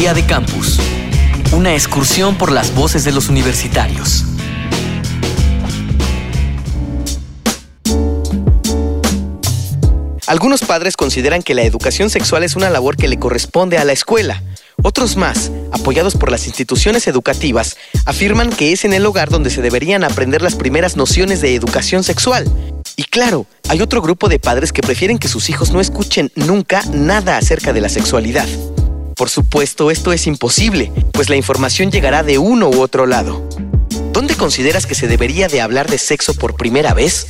Día de Campus. Una excursión por las voces de los universitarios. Algunos padres consideran que la educación sexual es una labor que le corresponde a la escuela. Otros más, apoyados por las instituciones educativas, afirman que es en el hogar donde se deberían aprender las primeras nociones de educación sexual. Y claro, hay otro grupo de padres que prefieren que sus hijos no escuchen nunca nada acerca de la sexualidad. Por supuesto, esto es imposible, pues la información llegará de uno u otro lado. ¿Dónde consideras que se debería de hablar de sexo por primera vez?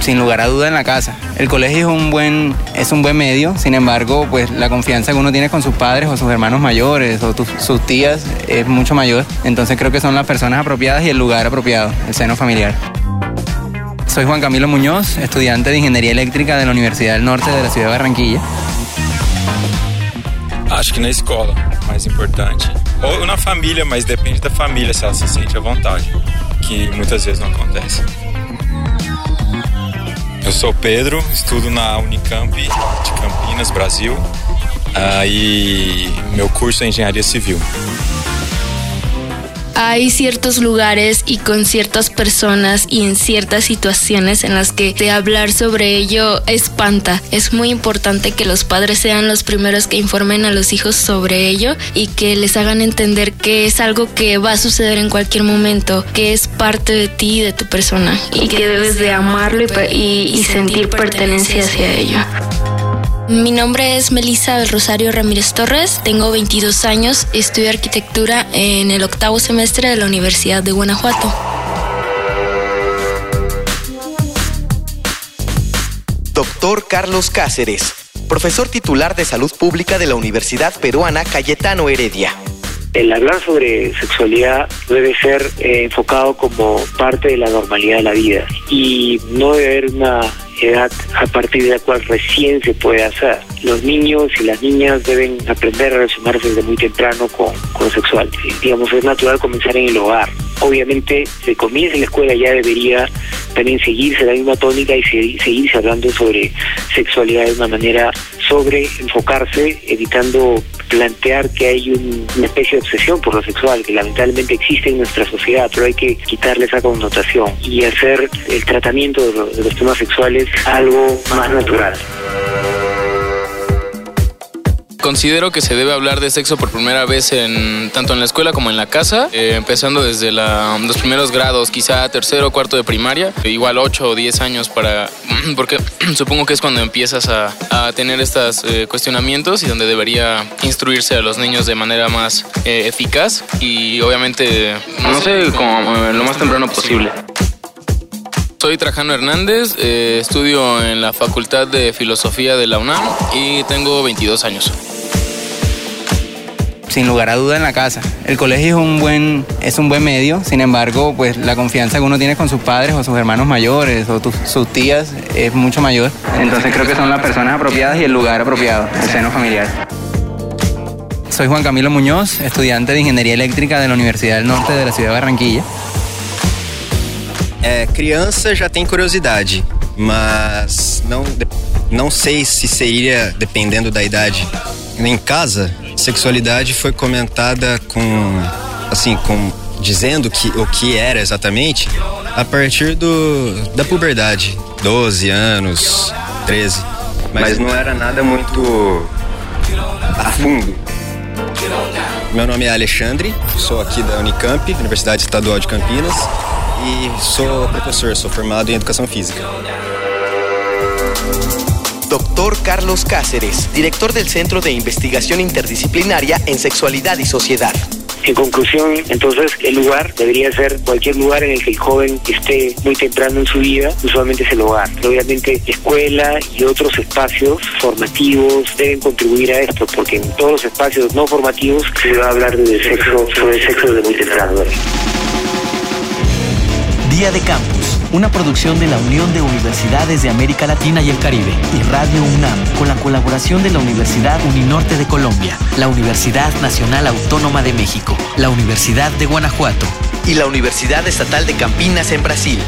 sin lugar a duda en la casa. El colegio es un buen, es un buen medio, sin embargo, pues la confianza que uno tiene con sus padres o sus hermanos mayores o sus tías es mucho mayor. Entonces creo que son las personas apropiadas y el lugar apropiado, el seno familiar. Soy Juan Camilo Muñoz, estudiante de Ingeniería Eléctrica de la Universidad del Norte de la ciudad de Barranquilla. Acho que na escola, mais importante. Ou na família, mas depende da família se ela se sente à vontade, que muitas vezes não acontece. Eu sou Pedro, estudo na Unicamp de Campinas, Brasil. Ah, e meu curso é Engenharia Civil. Hay ciertos lugares y con ciertas personas y en ciertas situaciones en las que de hablar sobre ello espanta. Es muy importante que los padres sean los primeros que informen a los hijos sobre ello y que les hagan entender que es algo que va a suceder en cualquier momento, que es parte de ti y de tu persona y que debes de amarlo y, y sentir pertenencia hacia ello. Mi nombre es Melissa del Rosario Ramírez Torres, tengo 22 años, estudio arquitectura en el octavo semestre de la Universidad de Guanajuato. Doctor Carlos Cáceres, profesor titular de Salud Pública de la Universidad Peruana Cayetano Heredia. El hablar sobre sexualidad debe ser eh, enfocado como parte de la normalidad de la vida y no debe haber una edad a partir de la cual recién se puede hacer. Los niños y las niñas deben aprender a relacionarse desde muy temprano con, con sexual. Digamos, es natural comenzar en el hogar. Obviamente, se comienza en la escuela ya debería también seguirse la misma tónica y seguirse hablando sobre sexualidad de una manera sobre enfocarse, evitando plantear que hay una especie de obsesión por lo sexual, que lamentablemente existe en nuestra sociedad, pero hay que quitarle esa connotación y hacer el tratamiento de los temas sexuales algo más natural. Considero que se debe hablar de sexo por primera vez en, tanto en la escuela como en la casa, eh, empezando desde los primeros grados, quizá tercero o cuarto de primaria, igual 8 o 10 años para, porque supongo que es cuando empiezas a, tener estos eh, cuestionamientos y donde debería instruirse a los niños de manera más eh, eficaz y obviamente, no sé, como lo más temprano posible. Soy Trajano Hernández, estudio en la Facultad de Filosofía de la UNAM y tengo 22 años sin lugar a duda en la casa. El colegio es un buen, es un buen medio, sin embargo, pues la confianza que uno tiene con sus padres o sus hermanos mayores o sus tías es mucho mayor. Entonces creo que son las personas apropiadas y el lugar apropiado, el seno familiar. Soy Juan Camilo Muñoz, estudiante de Ingeniería Eléctrica de la Universidad del Norte de la ciudad de Barranquilla. É, criança já tem curiosidade, mas não, não sei se seria, dependendo da idade, em casa, sexualidade foi comentada com, assim, com dizendo que o que era exatamente a partir do da puberdade, 12 anos, 13, mas, mas não era nada muito a fundo. Meu nome é Alexandre, sou aqui da Unicamp, Universidade Estadual de Campinas, e sou professor, sou formado em Educação Física. Doctor Carlos Cáceres, director del Centro de Investigación Interdisciplinaria en Sexualidad y Sociedad. En conclusión, entonces el lugar debería ser cualquier lugar en el que el joven esté muy temprano en su vida, usualmente es el hogar. Obviamente escuela y otros espacios formativos deben contribuir a esto, porque en todos los espacios no formativos se va a hablar de sexo, sobre el sexo desde muy temprano. Día de Campus, una producción de la Unión de Universidades de América Latina y el Caribe y Radio UNAM, con la colaboración de la Universidad Uninorte de Colombia, la Universidad Nacional Autónoma de México, la Universidad de Guanajuato y la Universidad Estatal de Campinas en Brasil.